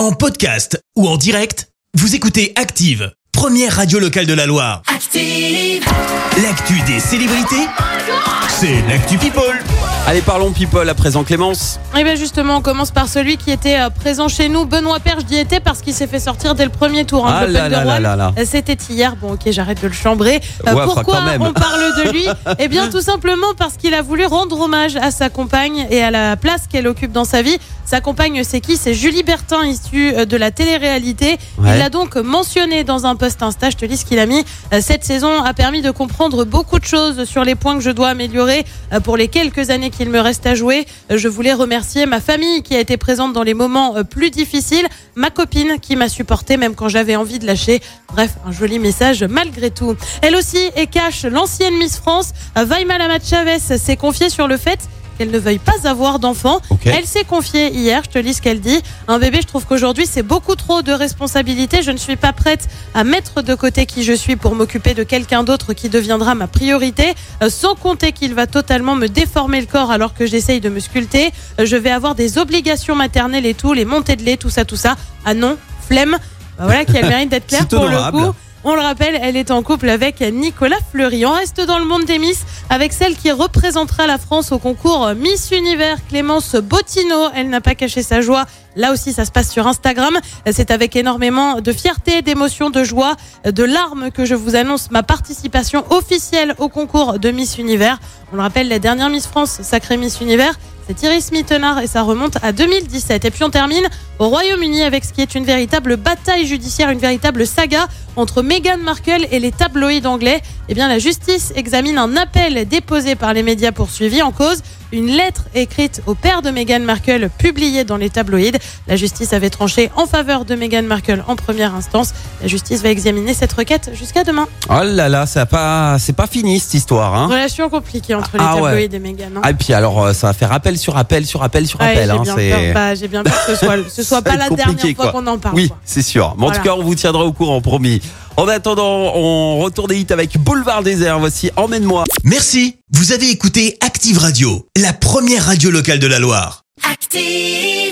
En podcast ou en direct, vous écoutez Active, première radio locale de la Loire. Active. L'actu des célébrités, c'est l'actu People. Allez, parlons people à présent, Clémence. Et bien justement, on commence par celui qui était euh, présent chez nous. Benoît Perche d'y était parce qu'il s'est fait sortir dès le premier tour. hein, Ah de là l'Open là de là Rouen. là là. Euh, C'était hier. Bon, ok, j'arrête de le chambrer. Euh, Ouais, pourquoi quand même. on parle de lui Eh bien, tout simplement parce qu'il a voulu rendre hommage à sa compagne et à la place qu'elle occupe dans sa vie. Sa compagne, c'est qui? C'est Julie Bertin, issue de la télé-réalité. Ouais. Il l'a donc mentionné dans un post Insta. Je te lis ce qu'il a mis. Cette saison a permis de comprendre beaucoup de choses sur les points que je dois améliorer euh, pour les quelques années qu'il me reste à jouer. Euh, Je voulais remercier ma famille qui a été présente dans les moments euh, plus difficiles, ma copine qui m'a supporté même quand j'avais envie de lâcher. Bref, un joli message malgré tout. Elle aussi et cache l'ancienne Miss France, Vaima Lamat Chavez, s'est confiée sur le fait qu'elle ne veuille pas avoir d'enfant. Elle s'est confiée hier, je te lis ce qu'elle dit. Un bébé, je trouve qu'aujourd'hui, c'est beaucoup trop de responsabilités. Je ne suis pas prête à mettre de côté qui je suis pour m'occuper de quelqu'un d'autre qui deviendra ma priorité, Euh, sans compter qu'il va totalement me déformer le corps alors que j'essaye de me sculpter. Euh, Je vais avoir des obligations maternelles et tout, les montées de lait, tout ça, tout ça. Ah non, flemme. Bah voilà qui a le mérite d'être claire C'est pour le coup. On le rappelle, elle est en couple avec Nicolas Fleury. On reste dans le monde des Miss avec celle qui représentera la France au concours Miss Univers, Clémence Bottino. Elle n'a pas caché sa joie. Là aussi, ça se passe sur Instagram. C'est avec énormément de fierté, d'émotion, de joie, de larmes que je vous annonce ma participation officielle au concours de Miss Univers. On le rappelle, la dernière Miss France, sacrée Miss Univers, c'est Iris Mittenard et ça remonte à 2017. Et puis on termine au Royaume-Uni avec ce qui est une véritable bataille judiciaire, une véritable saga entre Meghan Markle et les tabloïds anglais. Eh bien, la justice examine un appel déposé par les médias poursuivis en cause une lettre écrite au père de Meghan Markle publiée dans les tabloïds. La justice avait tranché en faveur de Meghan Markle en première instance. La justice va examiner cette requête jusqu'à demain. Oh là là, ça pas, c'est pas fini cette histoire. Hein. Relation compliquée entre les Ah ouais. tabloïds et Meghan. hein. Ah, et puis alors, euh, ça va faire appel sur appel sur appel sur Ouais, appel. j'ai hein, bien, peur, bah, j'ai bien peur que ce soit, ce soit pas la dernière fois qu'on en parle. Oui, c'est sûr. Mais en Voilà. tout cas, on vous tiendra au courant, promis. En attendant, on retourne des hits avec Boulevard Désert. Voici Emmène-moi. Merci, vous avez écouté Active Radio, la première radio locale de la Loire. Active.